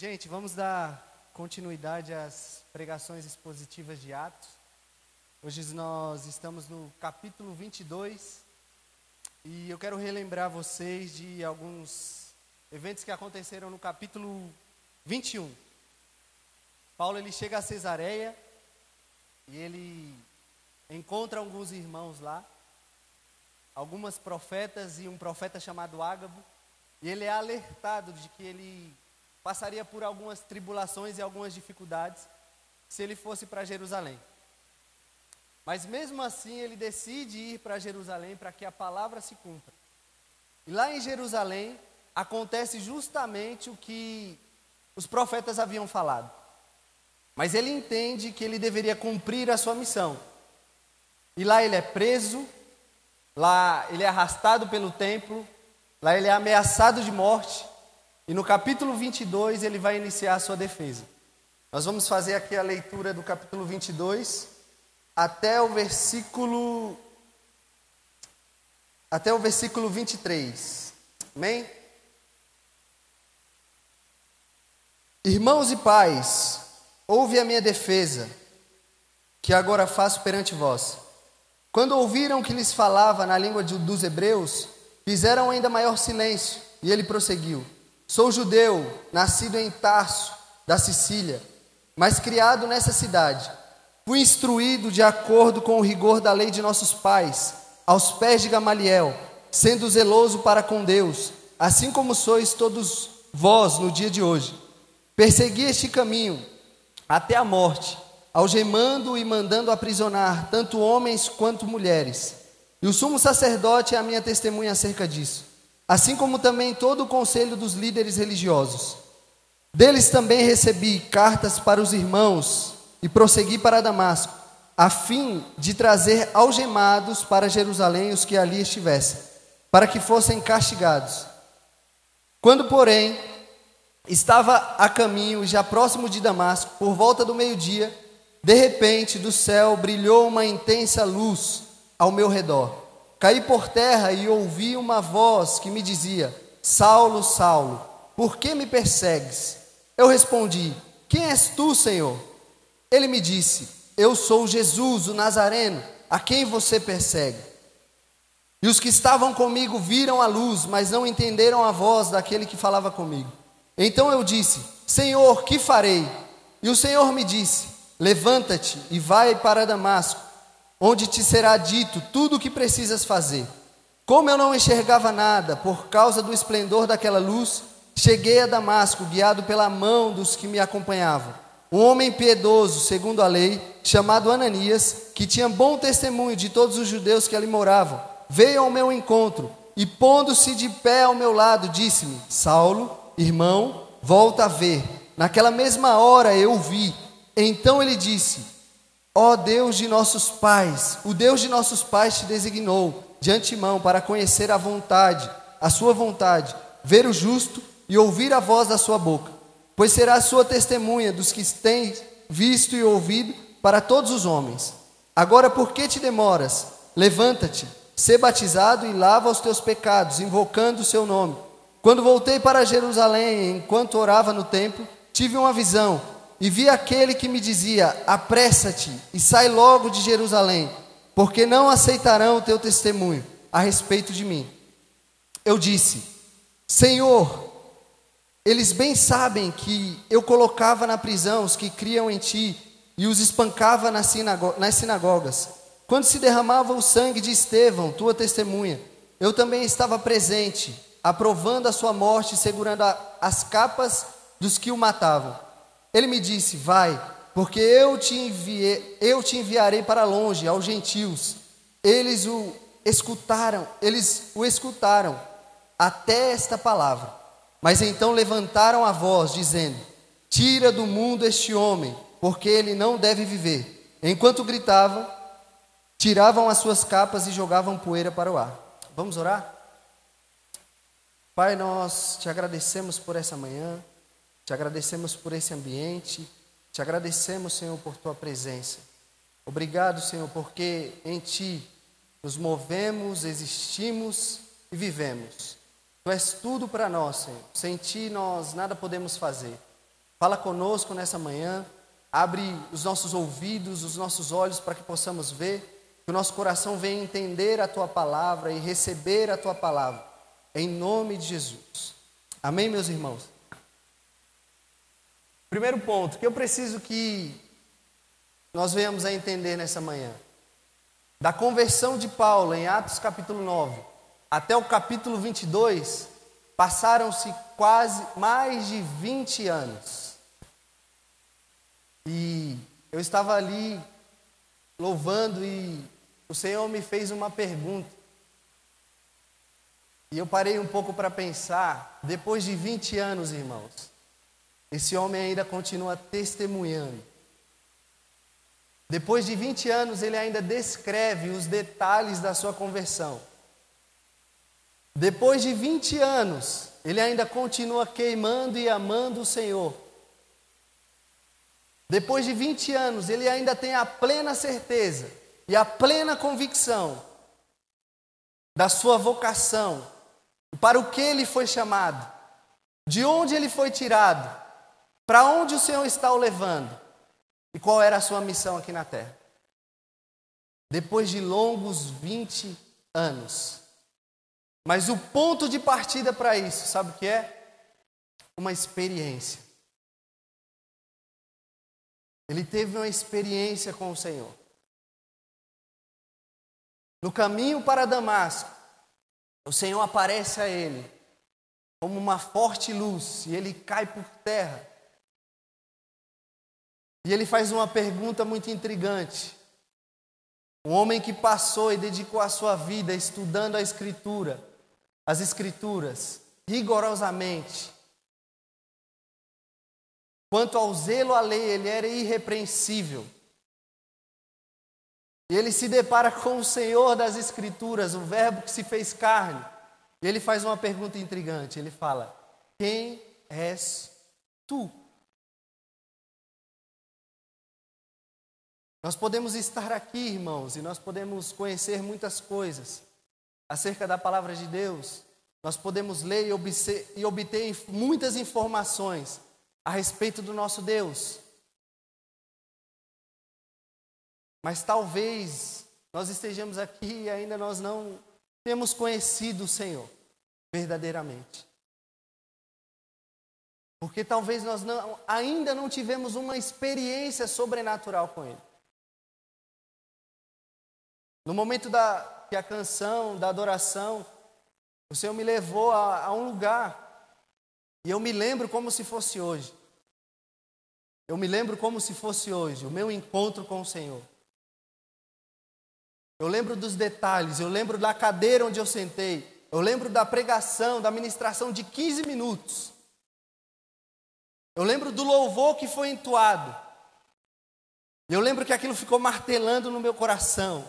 Gente, vamos dar continuidade às pregações expositivas de Atos. Hoje nós estamos no capítulo 22 e eu quero relembrar vocês de alguns eventos que aconteceram no capítulo 21. Paulo ele chega a Cesareia e ele encontra alguns irmãos lá, algumas profetas e um profeta chamado Ágabo, e ele é alertado de que ele passaria por algumas tribulações e algumas dificuldades se ele fosse para Jerusalém. Mas mesmo assim, ele decide ir para Jerusalém para que a palavra se cumpra. E lá em Jerusalém acontece justamente o que os profetas haviam falado. Mas ele entende que ele deveria cumprir a sua missão. E lá ele é preso, lá ele é arrastado pelo templo, lá ele é ameaçado de morte. E no capítulo 22 ele vai iniciar a sua defesa. Nós vamos fazer aqui a leitura do capítulo 22 até o versículo até o versículo 23. Amém? Irmãos e pais, ouve a minha defesa, que agora faço perante vós. Quando ouviram que lhes falava na língua dos hebreus, fizeram ainda maior silêncio, e ele prosseguiu: Sou judeu, nascido em Tarso, da Sicília, mas criado nessa cidade. Fui instruído de acordo com o rigor da lei de nossos pais, aos pés de Gamaliel, sendo zeloso para com Deus, assim como sois todos vós no dia de hoje. Persegui este caminho até a morte, algemando e mandando aprisionar tanto homens quanto mulheres. E o sumo sacerdote é a minha testemunha acerca disso assim como também todo o conselho dos líderes religiosos. Deles também recebi cartas para os irmãos e prossegui para Damasco, a fim de trazer algemados para Jerusalém os que ali estivessem, para que fossem castigados. Quando, porém, estava a caminho, já próximo de Damasco, por volta do meio-dia, de repente do céu brilhou uma intensa luz ao meu redor. Caí por terra e ouvi uma voz que me dizia: Saulo, Saulo, por que me persegues? Eu respondi: Quem és tu, Senhor? Ele me disse: Eu sou Jesus, o Nazareno, a quem você persegue. E os que estavam comigo viram a luz, mas não entenderam a voz daquele que falava comigo. Então eu disse: Senhor, que farei? E o Senhor me disse: Levanta-te e vai para Damasco onde te será dito tudo o que precisas fazer. Como eu não enxergava nada por causa do esplendor daquela luz, cheguei a Damasco, guiado pela mão dos que me acompanhavam. Um homem piedoso, segundo a lei, chamado Ananias, que tinha bom testemunho de todos os judeus que ali moravam, veio ao meu encontro e, pondo-se de pé ao meu lado, disse-me: Saulo, irmão, volta a ver. Naquela mesma hora eu vi. Então ele disse: Ó Deus de nossos pais, o Deus de nossos pais te designou de antemão para conhecer a vontade, a sua vontade, ver o justo e ouvir a voz da sua boca, pois será sua testemunha dos que têm visto e ouvido para todos os homens. Agora, por que te demoras? Levanta-te, sê batizado e lava os teus pecados, invocando o seu nome. Quando voltei para Jerusalém, enquanto orava no templo, tive uma visão e vi aquele que me dizia: Apressa-te e sai logo de Jerusalém, porque não aceitarão o teu testemunho a respeito de mim. Eu disse: Senhor, eles bem sabem que eu colocava na prisão os que criam em ti e os espancava nas, sinagogas. Quando se derramava o sangue de Estevão, tua testemunha, eu também estava presente, aprovando a sua morte e segurando a, as capas dos que o matavam. Ele me disse: Vai, porque eu te enviei, eu te enviarei para longe aos gentios. Eles o escutaram, eles o escutaram até esta palavra. Mas então levantaram a voz, dizendo: Tira do mundo este homem, porque ele não deve viver. Enquanto gritavam, tiravam as suas capas e jogavam poeira para o ar. Vamos orar? Pai, nós te agradecemos por essa manhã. Te agradecemos por esse ambiente, te agradecemos, Senhor, por tua presença. Obrigado, Senhor, porque em ti nos movemos, existimos e vivemos. Tu és tudo para nós, Senhor. Sem ti nós nada podemos fazer. Fala conosco nessa manhã, abre os nossos ouvidos, os nossos olhos para que possamos ver, que o nosso coração venha entender a tua palavra e receber a tua palavra, em nome de Jesus. Amém, meus irmãos? Primeiro ponto que eu preciso que nós venhamos a entender nessa manhã. Da conversão de Paulo em Atos capítulo 9 até o capítulo 22, passaram-se quase mais de 20 anos. E eu estava ali louvando e o Senhor me fez uma pergunta. E eu parei um pouco para pensar, depois de 20 anos, irmãos, esse homem ainda continua testemunhando. Depois de 20 anos, ele ainda descreve os detalhes da sua conversão. Depois de 20 anos, ele ainda continua queimando e amando o Senhor. Depois de 20 anos, ele ainda tem a plena certeza e a plena convicção da sua vocação, para o que ele foi chamado, de onde ele foi tirado, para onde o Senhor está o levando e qual era a sua missão aqui na terra. Depois de longos 20 anos, mas o ponto de partida para isso, sabe o que é? Uma experiência. Ele teve uma experiência com o Senhor. No caminho para Damasco, o Senhor aparece a ele como uma forte luz e ele cai por terra. E ele faz uma pergunta muito intrigante. Um homem que passou e dedicou a sua vida estudando a Escritura, as Escrituras rigorosamente. Quanto ao zelo à lei, ele era irrepreensível. E ele se depara com o Senhor das Escrituras, o Verbo que se fez carne. E ele faz uma pergunta intrigante. Ele fala: Quem és tu? Nós podemos estar aqui, irmãos, e nós podemos conhecer muitas coisas acerca da palavra de Deus, nós podemos ler e obter, muitas informações a respeito do nosso Deus. Mas talvez nós estejamos aqui e ainda nós não temos conhecido o Senhor verdadeiramente. Porque talvez nós não, ainda não tivemos uma experiência sobrenatural com Ele. No momento da, que a canção da adoração, o Senhor me levou a, a um lugar. E eu me lembro como se fosse hoje. Eu me lembro como se fosse hoje, o meu encontro com o Senhor. Eu lembro dos detalhes, eu lembro da cadeira onde eu sentei, eu lembro da pregação, da ministração de 15 minutos. Eu lembro do louvor que foi entoado. Eu lembro que aquilo ficou martelando no meu coração.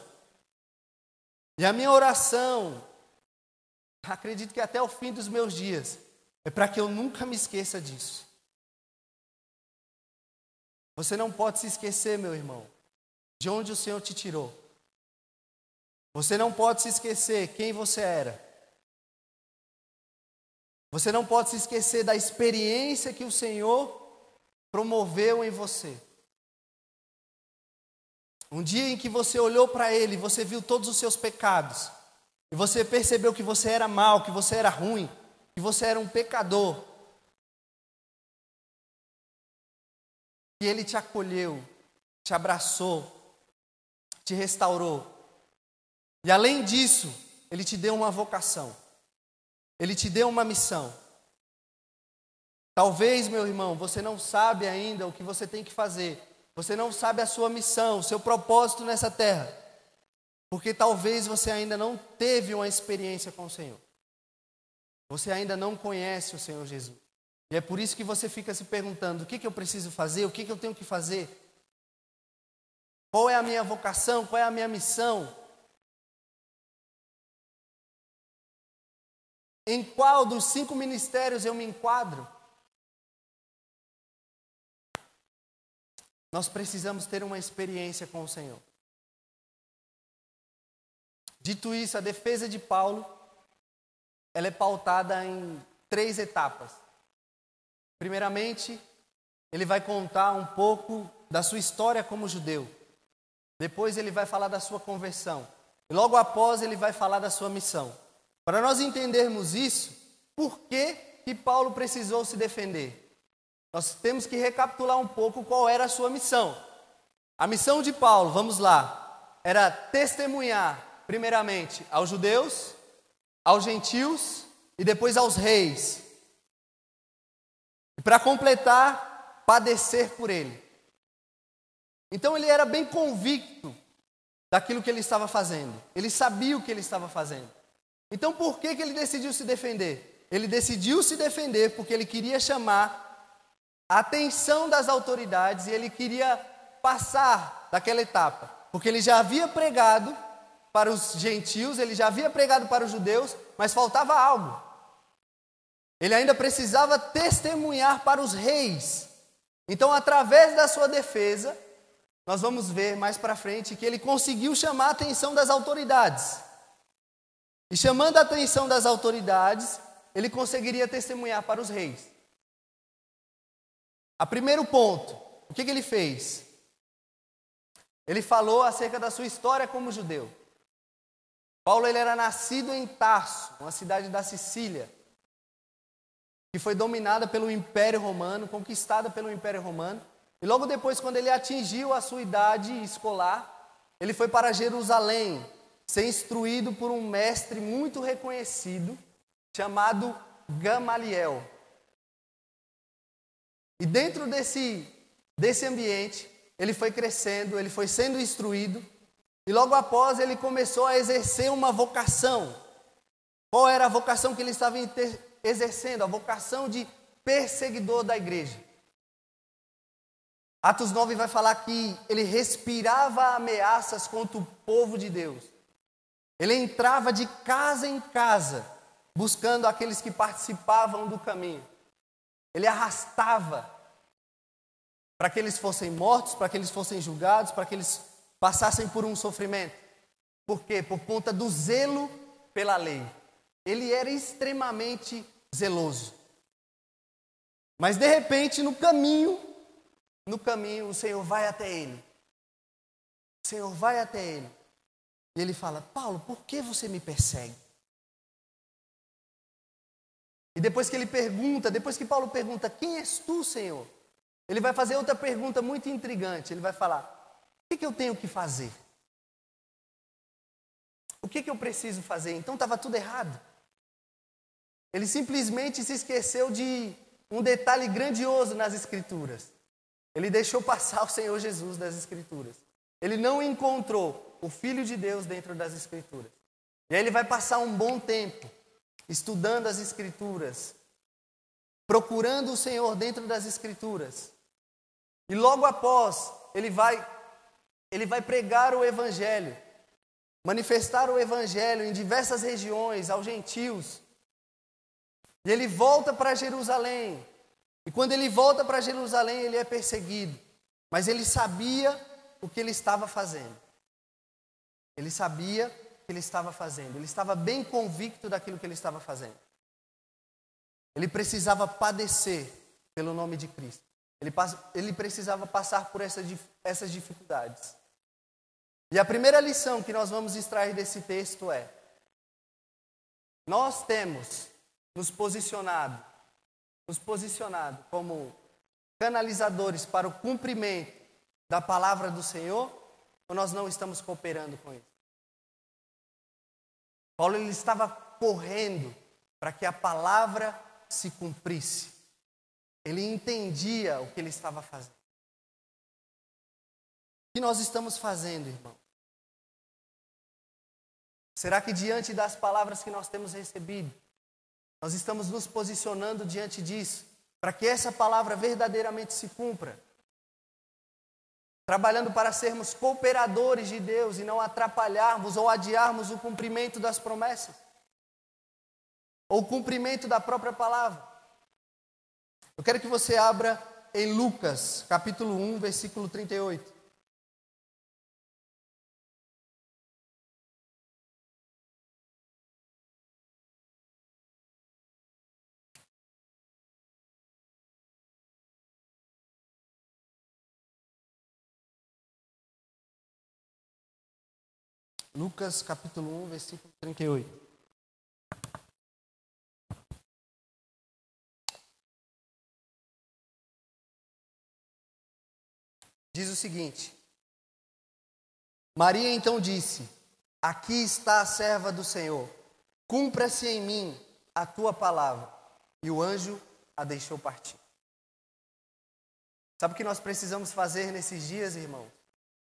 E a minha oração, acredito que até o fim dos meus dias, é para que eu nunca me esqueça disso. Você não pode se esquecer, meu irmão, de onde o Senhor te tirou. Você não pode se esquecer quem você era. Você não pode se esquecer da experiência que o Senhor promoveu em você. Um dia em que você olhou para ele, você viu todos os seus pecados, e você percebeu que você era mal, que você era ruim, que você era um pecador. E ele te acolheu, te abraçou, te restaurou. E além disso, ele te deu uma vocação. Ele te deu uma missão. Talvez, meu irmão, você não sabe ainda o que você tem que fazer você não sabe a sua missão, o seu propósito nessa terra. Porque talvez você ainda não teve uma experiência com o Senhor. Você ainda não conhece o Senhor Jesus. E é por isso que você fica se perguntando: o que, que eu preciso fazer? O que, que eu tenho que fazer? Qual é a minha vocação? Qual é a minha missão? Em qual dos cinco ministérios eu me enquadro? Nós precisamos ter uma experiência com o Senhor. Dito isso, a defesa de Paulo ela é pautada em três etapas. Primeiramente, ele vai contar um pouco da sua história como judeu. Depois ele vai falar da sua conversão. E logo após ele vai falar da sua missão. Para nós entendermos isso, por que, que Paulo precisou se defender? Nós temos que recapitular um pouco qual era a sua missão. A missão de Paulo, vamos lá, era testemunhar, primeiramente, aos judeus, aos gentios e depois aos reis. E para completar, padecer por ele. Então ele era bem convicto daquilo que ele estava fazendo. Ele sabia o que ele estava fazendo. Então por que, que ele decidiu se defender? Ele decidiu se defender porque ele queria chamar a atenção das autoridades e ele queria passar daquela etapa. Porque ele já havia pregado para os gentios, ele já havia pregado para os judeus, mas faltava algo. Ele ainda precisava testemunhar para os reis. Então, através da sua defesa, nós vamos ver mais para frente que ele conseguiu chamar a atenção das autoridades. E chamando a atenção das autoridades, ele conseguiria testemunhar para os reis. A primeiro ponto, o que, que ele fez? Ele falou acerca da sua história como judeu. Paulo ele era nascido em Tarso, uma cidade da Sicília, que foi dominada pelo Império Romano, conquistada pelo Império Romano. E logo depois, quando ele atingiu a sua idade escolar, ele foi para Jerusalém, ser instruído por um mestre muito reconhecido, chamado Gamaliel. E dentro desse, desse ambiente, ele foi crescendo, ele foi sendo instruído, e logo após ele começou a exercer uma vocação. Qual era a vocação que ele estava exercendo? A vocação de perseguidor da igreja. Atos 9 vai falar que ele respirava ameaças contra o povo de Deus. Ele entrava de casa em casa, buscando aqueles que participavam do caminho. Ele arrastava para que eles fossem mortos, para que eles fossem julgados, para que eles passassem por um sofrimento. Por quê? Por conta do zelo pela lei. Ele era extremamente zeloso. Mas de repente, no caminho, no caminho, o Senhor vai até ele. O Senhor vai até ele. E ele fala: Paulo, por que você me persegue? E depois que ele pergunta, depois que Paulo pergunta: Quem és tu, Senhor? Ele vai fazer outra pergunta muito intrigante. Ele vai falar: O que, que eu tenho que fazer? O que, que eu preciso fazer? Então estava tudo errado. Ele simplesmente se esqueceu de um detalhe grandioso nas Escrituras. Ele deixou passar o Senhor Jesus das Escrituras. Ele não encontrou o Filho de Deus dentro das Escrituras. E aí ele vai passar um bom tempo estudando as Escrituras, procurando o Senhor dentro das Escrituras. E logo após, ele vai ele vai pregar o evangelho, manifestar o evangelho em diversas regiões aos gentios. E ele volta para Jerusalém, e quando ele volta para Jerusalém, ele é perseguido. Mas ele sabia o que ele estava fazendo. Ele sabia que ele estava fazendo. Ele estava bem convicto daquilo que ele estava fazendo. Ele precisava padecer pelo nome de Cristo. Ele, ele precisava passar por essas, essas dificuldades. E a primeira lição que nós vamos extrair desse texto é: nós temos nos posicionado nos posicionado como canalizadores para o cumprimento da palavra do Senhor, ou nós não estamos cooperando com isso? Paulo ele estava correndo para que a palavra se cumprisse. Ele entendia o que ele estava fazendo. O que nós estamos fazendo, irmão? Será que diante das palavras que nós temos recebido, nós estamos nos posicionando diante disso, para que essa palavra verdadeiramente se cumpra. Trabalhando para sermos cooperadores de Deus e não atrapalharmos ou adiarmos o cumprimento das promessas, ou o cumprimento da própria palavra. Eu quero que você abra em Lucas, capítulo 1, versículo 38. Lucas capítulo 1, versículo 38. Diz o seguinte: Maria então disse: Aqui está a serva do Senhor, cumpra-se em mim a tua palavra. E o anjo a deixou partir. Sabe o que nós precisamos fazer nesses dias, irmão?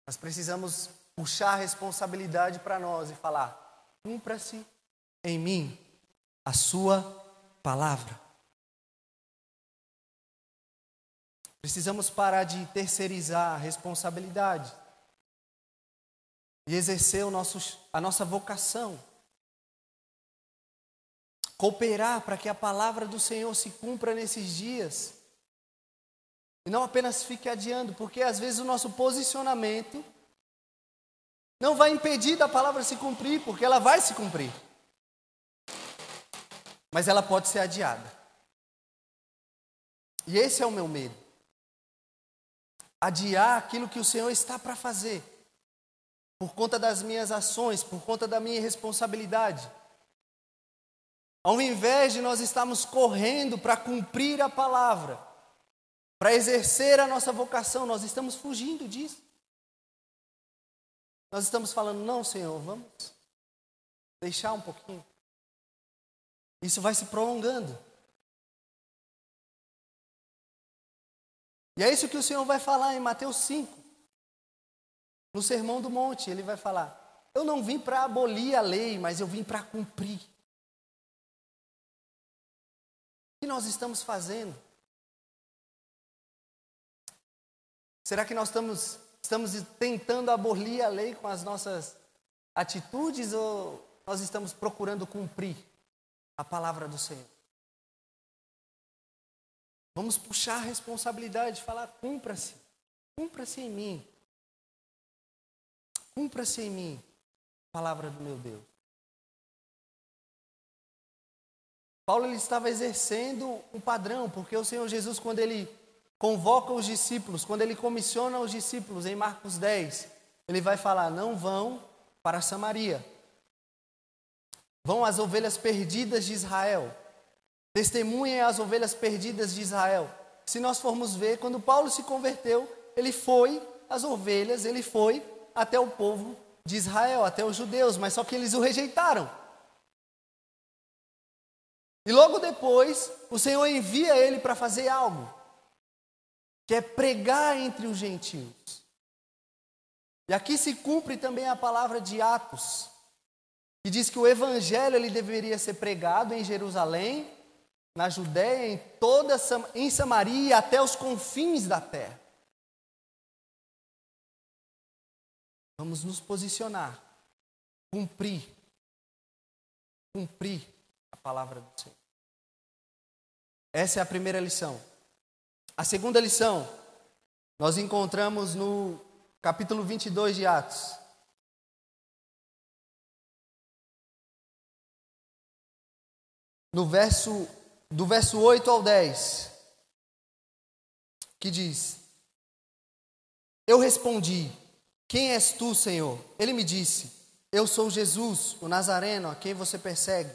Nós precisamos puxar a responsabilidade para nós e falar: cumpra-se em mim a sua palavra. Precisamos parar de terceirizar a responsabilidade e exercer o nosso, a nossa vocação. Cooperar para que a palavra do Senhor se cumpra nesses dias. E não apenas fique adiando, porque às vezes o nosso posicionamento não vai impedir da palavra se cumprir, porque ela vai se cumprir. Mas ela pode ser adiada. E esse é o meu medo. Adiar aquilo que o Senhor está para fazer, por conta das minhas ações, por conta da minha responsabilidade. Ao invés de nós estarmos correndo para cumprir a palavra, para exercer a nossa vocação, nós estamos fugindo disso. Nós estamos falando, não, Senhor, vamos deixar um pouquinho. Isso vai se prolongando. E é isso que o Senhor vai falar em Mateus 5. No Sermão do Monte, ele vai falar: Eu não vim para abolir a lei, mas eu vim para cumprir. O que nós estamos fazendo? Será que nós estamos, estamos tentando abolir a lei com as nossas atitudes ou nós estamos procurando cumprir a palavra do Senhor? Vamos puxar a responsabilidade, falar: cumpra-se, cumpra-se em mim, cumpra-se em mim, palavra do meu Deus. Paulo ele estava exercendo um padrão, porque o Senhor Jesus, quando ele convoca os discípulos, quando ele comissiona os discípulos em Marcos 10, ele vai falar: não vão para Samaria, vão às ovelhas perdidas de Israel, testemunhem as ovelhas perdidas de Israel. Se nós formos ver, quando Paulo se converteu, ele foi às ovelhas, ele foi até o povo de Israel, até os judeus, mas só que eles o rejeitaram. E logo depois, o Senhor envia ele para fazer algo que é pregar entre os gentios. E aqui se cumpre também a palavra de Atos, que diz que o evangelho ele deveria ser pregado em Jerusalém, na Judéia, em toda em Samaria até os confins da terra. Vamos nos posicionar, cumprir, cumprir a palavra do Senhor. Essa é a primeira lição. A segunda lição, nós encontramos no capítulo 22 de Atos. No verso, do verso 8 ao 10, que diz: Eu respondi: Quem és tu, Senhor? Ele me disse: Eu sou Jesus, o Nazareno, a quem você persegue.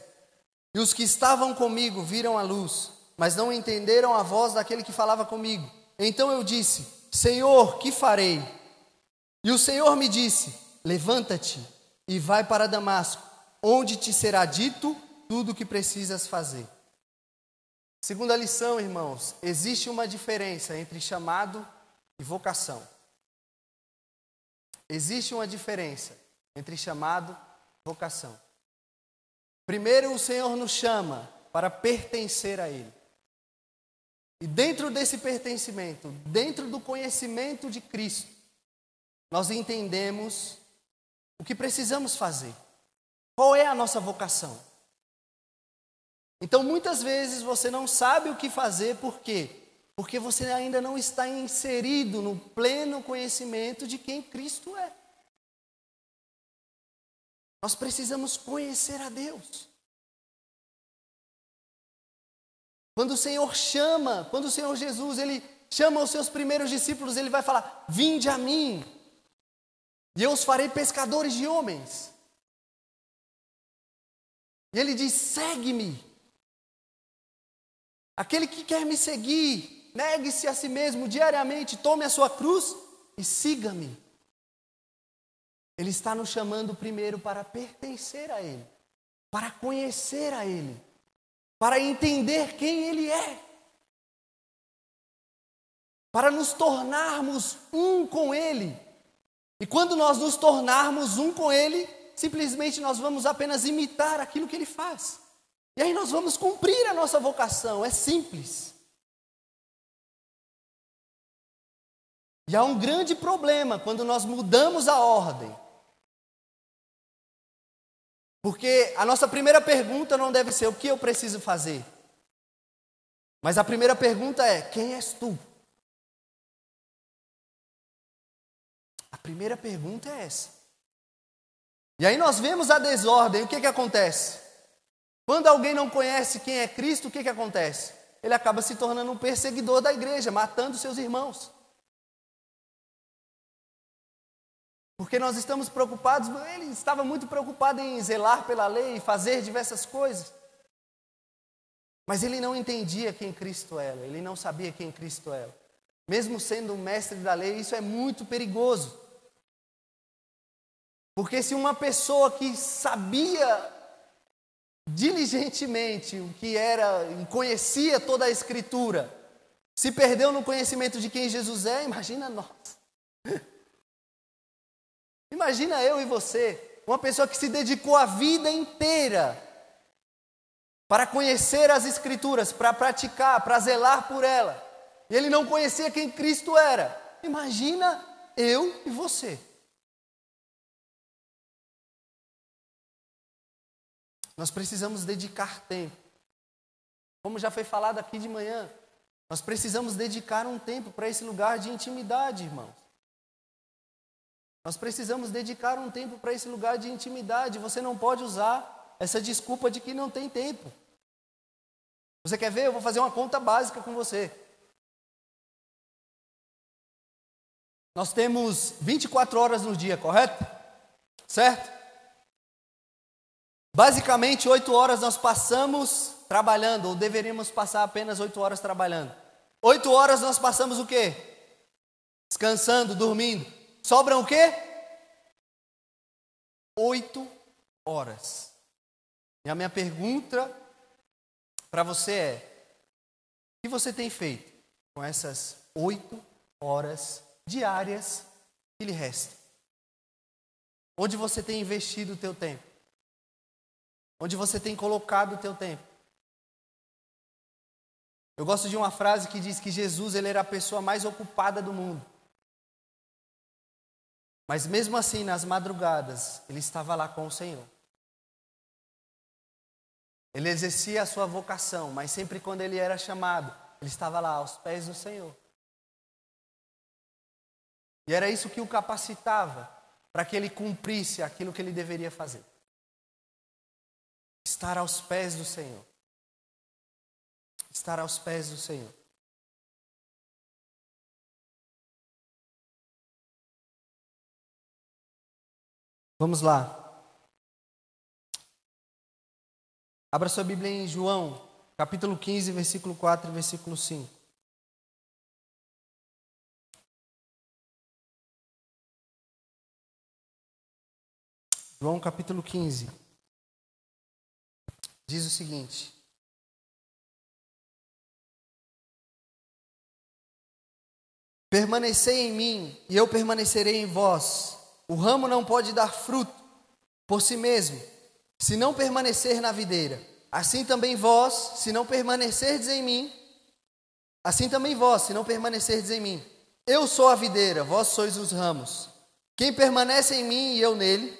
E os que estavam comigo viram a luz mas não entenderam a voz daquele que falava comigo. Então eu disse: Senhor, que farei? E o Senhor me disse: Levanta-te e vai para Damasco, onde te será dito tudo o que precisas fazer. Segunda lição, irmãos: existe uma diferença entre chamado e vocação. Existe uma diferença entre chamado e vocação. Primeiro, o Senhor nos chama para pertencer a Ele. E dentro desse pertencimento, dentro do conhecimento de Cristo, nós entendemos o que precisamos fazer. Qual é a nossa vocação? Então, muitas vezes você não sabe o que fazer, por quê? Porque você ainda não está inserido no pleno conhecimento de quem Cristo é. Nós precisamos conhecer a Deus. Quando o Senhor chama, quando o Senhor Jesus, ele chama os seus primeiros discípulos, ele vai falar: "Vinde a mim, e eu os farei pescadores de homens". E ele diz: segue-me. Aquele que quer me seguir, negue-se a si mesmo diariamente, tome a sua cruz e siga-me. Ele está nos chamando primeiro para pertencer a Ele, para conhecer a Ele, para entender quem Ele é, para nos tornarmos um com Ele. E quando nós nos tornarmos um com Ele, simplesmente nós vamos apenas imitar aquilo que Ele faz. E aí nós vamos cumprir a nossa vocação, é simples. E há um grande problema quando nós mudamos a ordem. Porque a nossa primeira pergunta não deve ser o que eu preciso fazer. Mas a primeira pergunta é: quem és tu? A primeira pergunta é essa. E aí nós vemos a desordem, o que, que acontece? Quando alguém não conhece quem é Cristo, o que, que acontece? Ele acaba se tornando um perseguidor da igreja, matando seus irmãos. Porque nós estamos preocupados, ele estava muito preocupado em zelar pela lei e fazer diversas coisas. Mas ele não entendia quem Cristo era, ele não sabia quem Cristo era. Mesmo sendo um mestre da lei, isso é muito perigoso. Porque se uma pessoa que sabia diligentemente o que era conhecia toda a Escritura, se perdeu no conhecimento de quem Jesus é, imagina nós. Imagina eu e você, uma pessoa que se dedicou a vida inteira para conhecer as Escrituras, para praticar, para zelar por ela, e ele não conhecia quem Cristo era. Imagina eu e você. Nós precisamos dedicar tempo. Como já foi falado aqui de manhã, nós precisamos dedicar um tempo para esse lugar de intimidade, irmãos. Nós precisamos dedicar um tempo para esse lugar de intimidade. Você não pode usar essa desculpa de que não tem tempo. Você quer ver? Eu vou fazer uma conta básica com você. Nós temos 24 horas no dia, correto? Certo? Basicamente, 8 horas nós passamos trabalhando, ou deveríamos passar apenas 8 horas trabalhando. 8 horas nós passamos o quê? Descansando, dormindo. Sobram o quê? Oito horas. E a minha pergunta para você é: o que você tem feito com essas oito horas diárias que lhe restam? Onde você tem investido o teu tempo? Onde você tem colocado o teu tempo? Eu gosto de uma frase que diz que Jesus ele era a pessoa mais ocupada do mundo. Mas mesmo assim, nas madrugadas, ele estava lá com o Senhor. Ele exercia a sua vocação, mas sempre quando ele era chamado, ele estava lá aos pés do Senhor. E era isso que o capacitava para que ele cumprisse aquilo que ele deveria fazer. Estar aos pés do Senhor. Estar aos pés do Senhor. Vamos lá. Abra sua Bíblia em João, capítulo 15, versículo 4 e versículo 5. João capítulo 15 diz o seguinte: Permanecei em mim e eu permanecerei em vós. O ramo não pode dar fruto por si mesmo, se não permanecer na videira. Assim também vós, se não permanecerdes em mim, assim também vós, se não permanecerdes em mim. Eu sou a videira, vós sois os ramos. Quem permanece em mim e eu nele,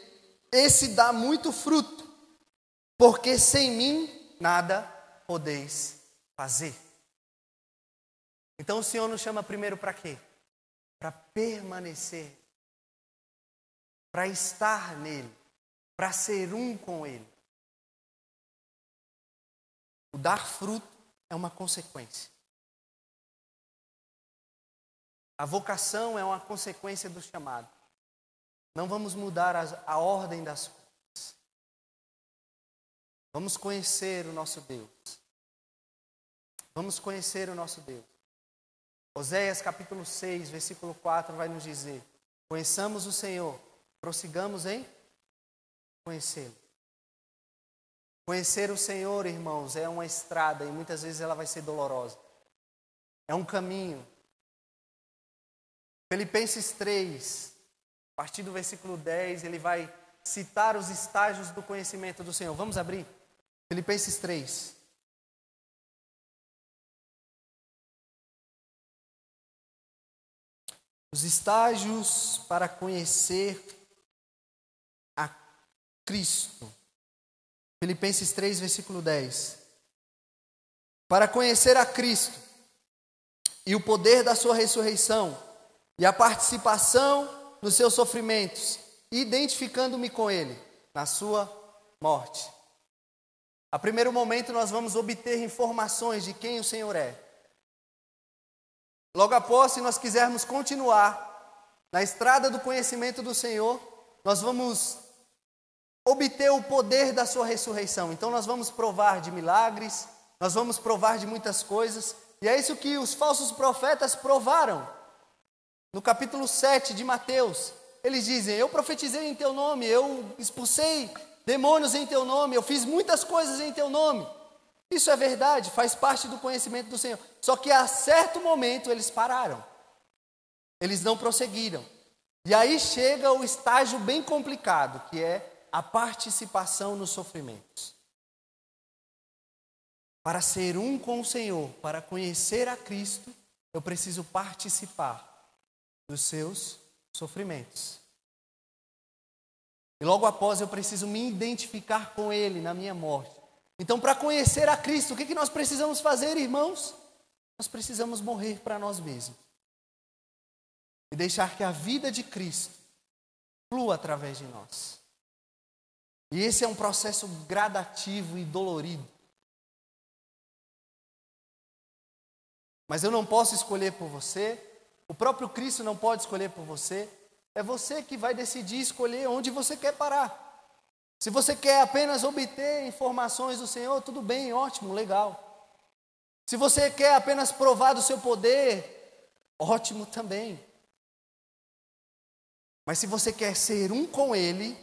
esse dá muito fruto, porque sem mim nada podeis fazer. Então o Senhor nos chama primeiro para quê? Para permanecer para estar nele, para ser um com ele. O dar fruto é uma consequência. A vocação é uma consequência do chamado. Não vamos mudar a, a ordem das coisas. Vamos conhecer o nosso Deus. Vamos conhecer o nosso Deus. Oséias capítulo 6, versículo 4 vai nos dizer: Conheçamos o Senhor, prossigamos em conhecê-lo. Conhecer o Senhor, irmãos, é uma estrada e muitas vezes ela vai ser dolorosa. É um caminho. Filipenses 3, a partir do versículo 10, ele vai citar os estágios do conhecimento do Senhor. Vamos abrir? Filipenses 3. Os estágios para conhecer Cristo. Filipenses 3, versículo 10. Para conhecer a Cristo e o poder da Sua ressurreição e a participação nos seus sofrimentos, identificando-me com Ele na Sua morte. A primeiro momento, nós vamos obter informações de quem o Senhor é. Logo após, se nós quisermos continuar na estrada do conhecimento do Senhor, nós vamos obter o poder da sua ressurreição. Então nós vamos provar de milagres, nós vamos provar de muitas coisas, e é isso que os falsos profetas provaram. No capítulo 7 de Mateus, eles dizem: Eu profetizei em teu nome, eu expulsei demônios em teu nome, eu fiz muitas coisas em teu nome. Isso é verdade, faz parte do conhecimento do Senhor. Só que a certo momento eles pararam, eles não prosseguiram. E aí chega o estágio bem complicado, que é a participação nos sofrimentos. Para ser um com o Senhor, para conhecer a Cristo, eu preciso participar dos seus sofrimentos. E logo após eu preciso me identificar com Ele na minha morte. Então, para conhecer a Cristo, o que, que nós precisamos fazer, irmãos? Nós precisamos morrer para nós mesmos. E deixar que a vida de Cristo flua através de nós. E esse é um processo gradativo e dolorido. Mas eu não posso escolher por você, o próprio Cristo não pode escolher por você. É você que vai decidir escolher onde você quer parar. Se você quer apenas obter informações do Senhor, tudo bem, ótimo, legal. Se você quer apenas provar do seu poder, ótimo também. Mas se você quer ser um com Ele,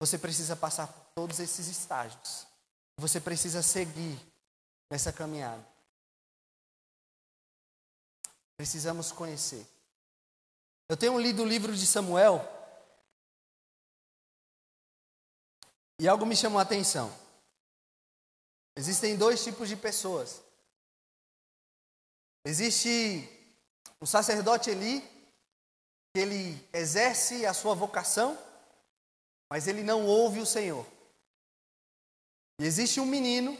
você precisa passar por todos esses estágios. Você precisa seguir nessa caminhada. Precisamos conhecer. Eu tenho lido o livro de Samuel e algo me chamou a atenção. Existem dois tipos de pessoas. Existe o sacerdote Eli, que ele exerce a sua vocação mas ele não ouve o Senhor. E existe um menino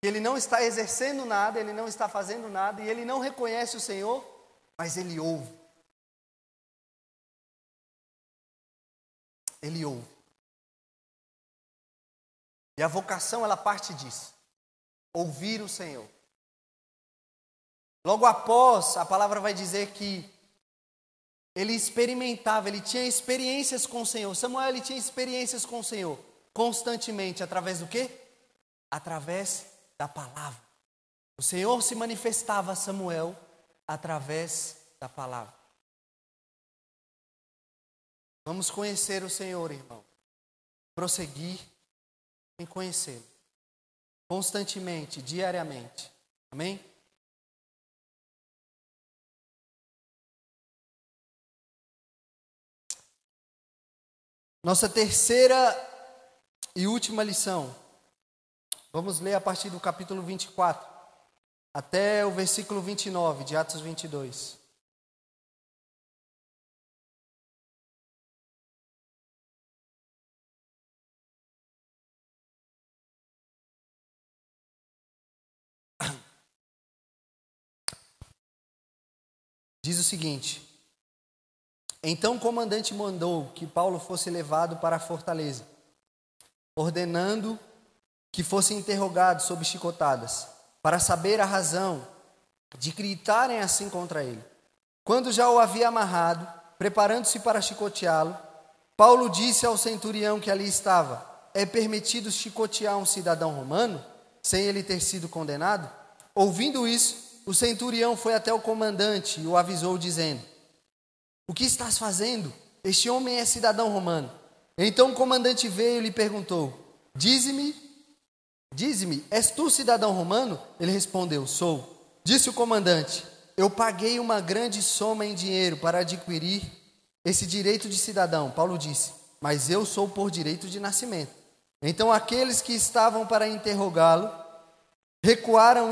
que ele não está exercendo nada, ele não está fazendo nada, e ele não reconhece o Senhor, mas ele ouve. Ele ouve. E a vocação, ela parte disso. Ouvir o Senhor. Logo após, a palavra vai dizer que ele experimentava, ele tinha experiências com o Senhor. Samuel ele tinha experiências com o Senhor constantemente através do quê? Através da palavra. O Senhor se manifestava a Samuel através da palavra. Vamos conhecer o Senhor, irmão. Prosseguir em conhecê-lo. Constantemente, diariamente. Amém? Nossa terceira e última lição. Vamos ler a partir do capítulo 24 até o versículo 29 de Atos 22. Diz o seguinte: então o comandante mandou que Paulo fosse levado para a fortaleza, ordenando que fosse interrogado sob chicotadas, para saber a razão de gritarem assim contra ele. Quando já o havia amarrado, preparando-se para chicoteá-lo, Paulo disse ao centurião que ali estava: é permitido chicotear um cidadão romano, sem ele ter sido condenado? Ouvindo isso, o centurião foi até o comandante e o avisou, dizendo: O que estás fazendo? Este homem é cidadão romano. Então o comandante veio e lhe perguntou: Dize-me, dize-me, és tu cidadão romano? Ele respondeu: Sou. Disse o comandante: Eu paguei uma grande soma em dinheiro para adquirir esse direito de cidadão. Paulo disse: Mas eu sou por direito de nascimento. Então aqueles que estavam para interrogá-lo recuaram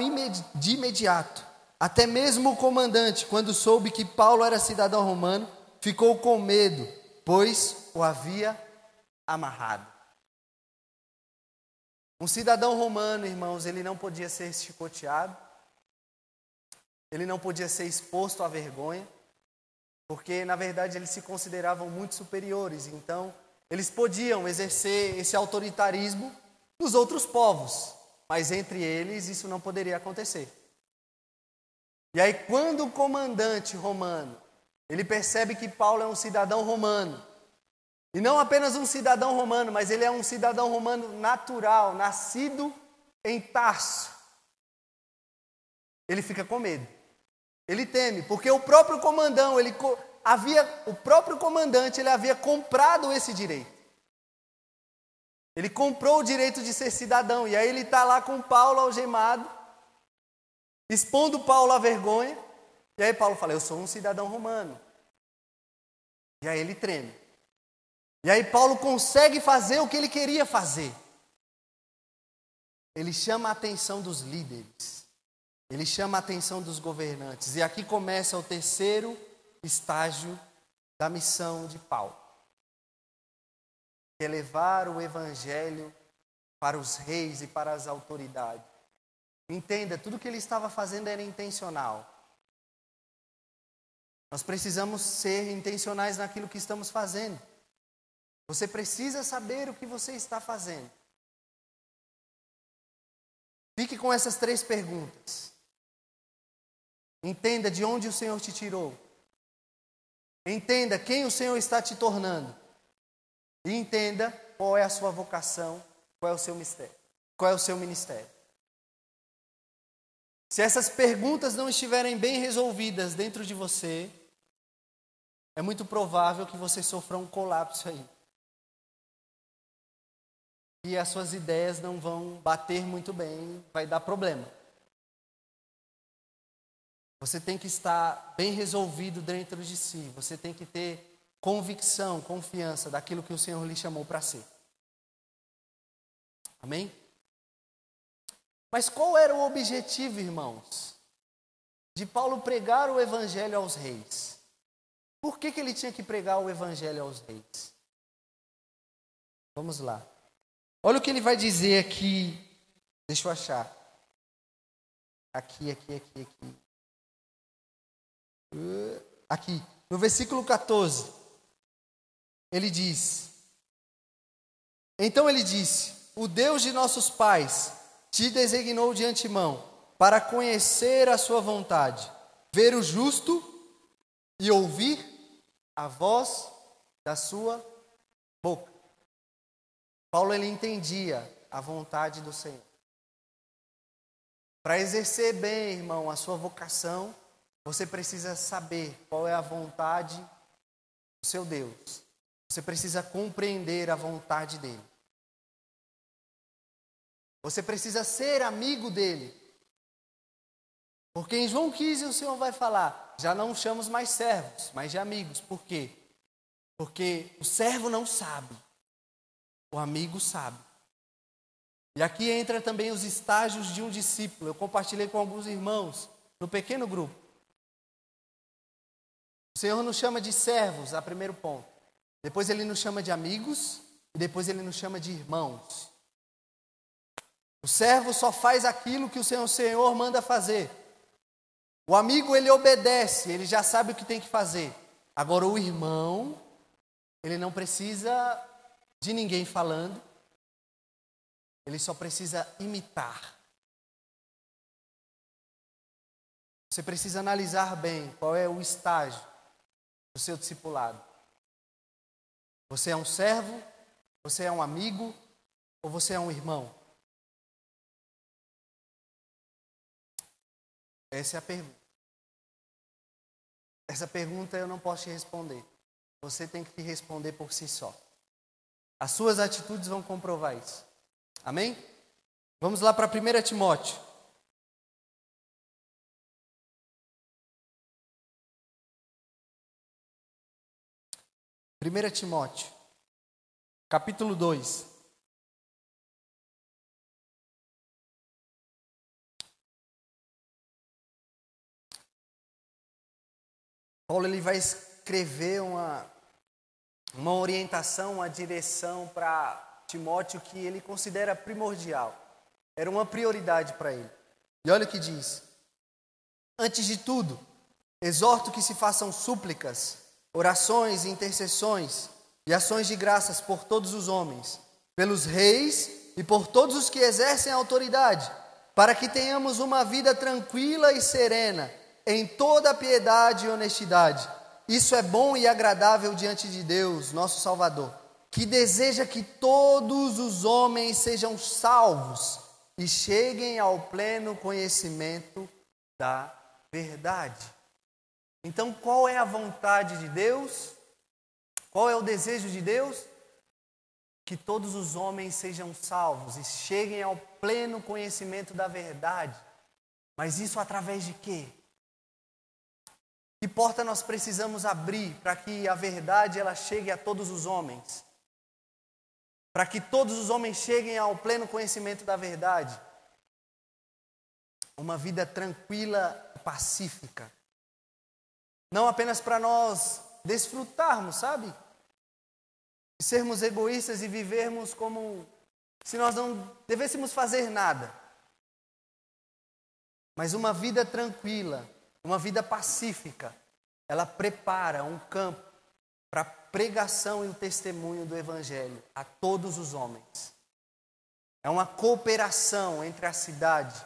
de imediato. Até mesmo o comandante, quando soube que Paulo era cidadão romano, ficou com medo, pois o havia amarrado. Um cidadão romano, irmãos, ele não podia ser chicoteado, ele não podia ser exposto à vergonha, porque na verdade eles se consideravam muito superiores, então eles podiam exercer esse autoritarismo nos outros povos, mas entre eles isso não poderia acontecer. E aí quando o comandante romano, ele percebe que Paulo é um cidadão romano, e não apenas um cidadão romano, mas ele é um cidadão romano natural, nascido em Tarso. Ele fica com medo. Ele teme, porque o próprio comandão, ele havia, o próprio comandante, ele havia comprado esse direito. Ele comprou o direito de ser cidadão, e aí ele está lá com Paulo algemado, expondo Paulo à vergonha, e aí Paulo fala: Eu sou um cidadão romano. E aí ele treme. E aí Paulo consegue fazer o que ele queria fazer. Ele chama a atenção dos líderes. Ele chama a atenção dos governantes. E aqui começa o terceiro estágio da missão de Paulo. Que é levar o evangelho para os reis e para as autoridades. Entenda, tudo que ele estava fazendo era intencional. Nós precisamos ser intencionais naquilo que estamos fazendo. Você precisa saber o que você está fazendo. Fique com essas três perguntas. Entenda de onde o Senhor te tirou. Entenda quem o Senhor está te tornando. E entenda qual é a sua vocação, qual é o seu mistério, qual é o seu ministério. Se essas perguntas não estiverem bem resolvidas dentro de você, é muito provável que você sofra um colapso aí e as suas ideias não vão bater muito bem, vai dar problema. Você tem que estar bem resolvido dentro de si, você tem que ter convicção, confiança daquilo que o Senhor lhe chamou para ser. Amém? Mas qual era o objetivo, irmãos, de Paulo pregar o evangelho aos reis? Por que, que ele tinha que pregar o evangelho aos reis? Vamos lá. Olha o que ele vai dizer aqui. Deixa eu achar. Aqui, aqui, aqui, aqui. Uh, aqui, no versículo 14. Ele diz: Então ele disse: O Deus de nossos pais te designou de antemão para conhecer a sua vontade, ver o justo e ouvir a voz da sua boca. Paulo ele entendia a vontade do Senhor. Para exercer bem, irmão, a sua vocação, você precisa saber qual é a vontade do seu Deus. Você precisa compreender a vontade dele. Você precisa ser amigo dele. Porque em João 15 o Senhor vai falar: já não chamamos mais servos, mas de amigos. Por quê? Porque o servo não sabe o amigo sabe. E aqui entra também os estágios de um discípulo. Eu compartilhei com alguns irmãos no pequeno grupo. O Senhor nos chama de servos, a primeiro ponto. Depois ele nos chama de amigos e depois ele nos chama de irmãos. O servo só faz aquilo que o o Senhor manda fazer. O amigo ele obedece, ele já sabe o que tem que fazer. Agora o irmão, ele não precisa de ninguém falando, ele só precisa imitar. Você precisa analisar bem qual é o estágio do seu discipulado. Você é um servo? Você é um amigo? Ou você é um irmão? Essa é a pergunta. Essa pergunta eu não posso te responder. Você tem que responder por si só. As suas atitudes vão comprovar isso. Amém? Vamos lá para 1 Timóteo. Primeira Timóteo, capítulo 2. Paulo ele vai escrever uma, uma orientação, uma direção para Timóteo que ele considera primordial. Era uma prioridade para ele. E olha o que diz: Antes de tudo, exorto que se façam súplicas, orações, intercessões e ações de graças por todos os homens, pelos reis e por todos os que exercem a autoridade, para que tenhamos uma vida tranquila e serena em toda piedade e honestidade. Isso é bom e agradável diante de Deus, nosso Salvador, que deseja que todos os homens sejam salvos e cheguem ao pleno conhecimento da verdade. Então, qual é a vontade de Deus? Qual é o desejo de Deus? Que todos os homens sejam salvos e cheguem ao pleno conhecimento da verdade. Mas isso através de quê? Que porta nós precisamos abrir para que a verdade ela chegue a todos os homens? Para que todos os homens cheguem ao pleno conhecimento da verdade? Uma vida tranquila pacífica. Não apenas para nós desfrutarmos, sabe? E sermos egoístas e vivermos como se nós não devêssemos fazer nada. Mas uma vida tranquila, uma vida pacífica, ela prepara um campo para a pregação e o testemunho do Evangelho a todos os homens. É uma cooperação entre a cidade,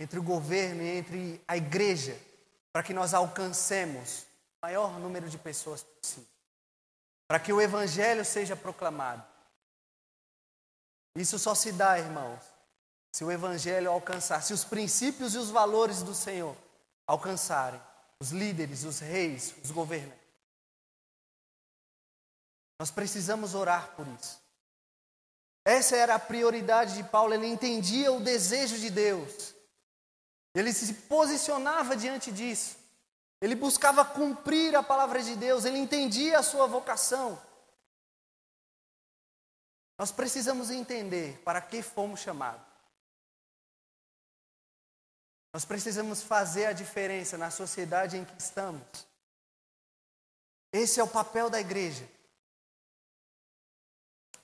entre o governo e entre a igreja, para que nós alcancemos o maior número de pessoas possível. Para que o Evangelho seja proclamado. Isso só se dá, irmãos, se o Evangelho alcançar, se os princípios e os valores do Senhor alcançarem os líderes, os reis, os governantes. Nós precisamos orar por isso. Essa era a prioridade de Paulo, ele entendia o desejo de Deus. Ele se posicionava diante disso. Ele buscava cumprir a palavra de Deus, ele entendia a sua vocação. Nós precisamos entender para que fomos chamados. Nós precisamos fazer a diferença na sociedade em que estamos. Esse é o papel da igreja.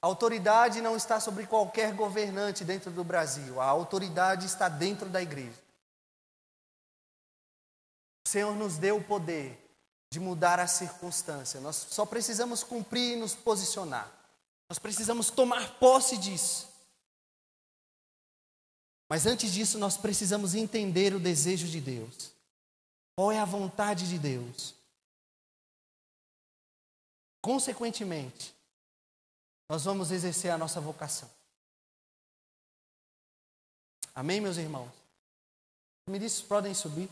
A autoridade não está sobre qualquer governante dentro do Brasil, a autoridade está dentro da igreja. O Senhor nos deu o poder de mudar a circunstância, nós só precisamos cumprir e nos posicionar, nós precisamos tomar posse disso. Mas antes disso, nós precisamos entender o desejo de Deus. Qual é a vontade de Deus? Consequentemente, nós vamos exercer a nossa vocação. Amém, meus irmãos? Me disse, podem subir.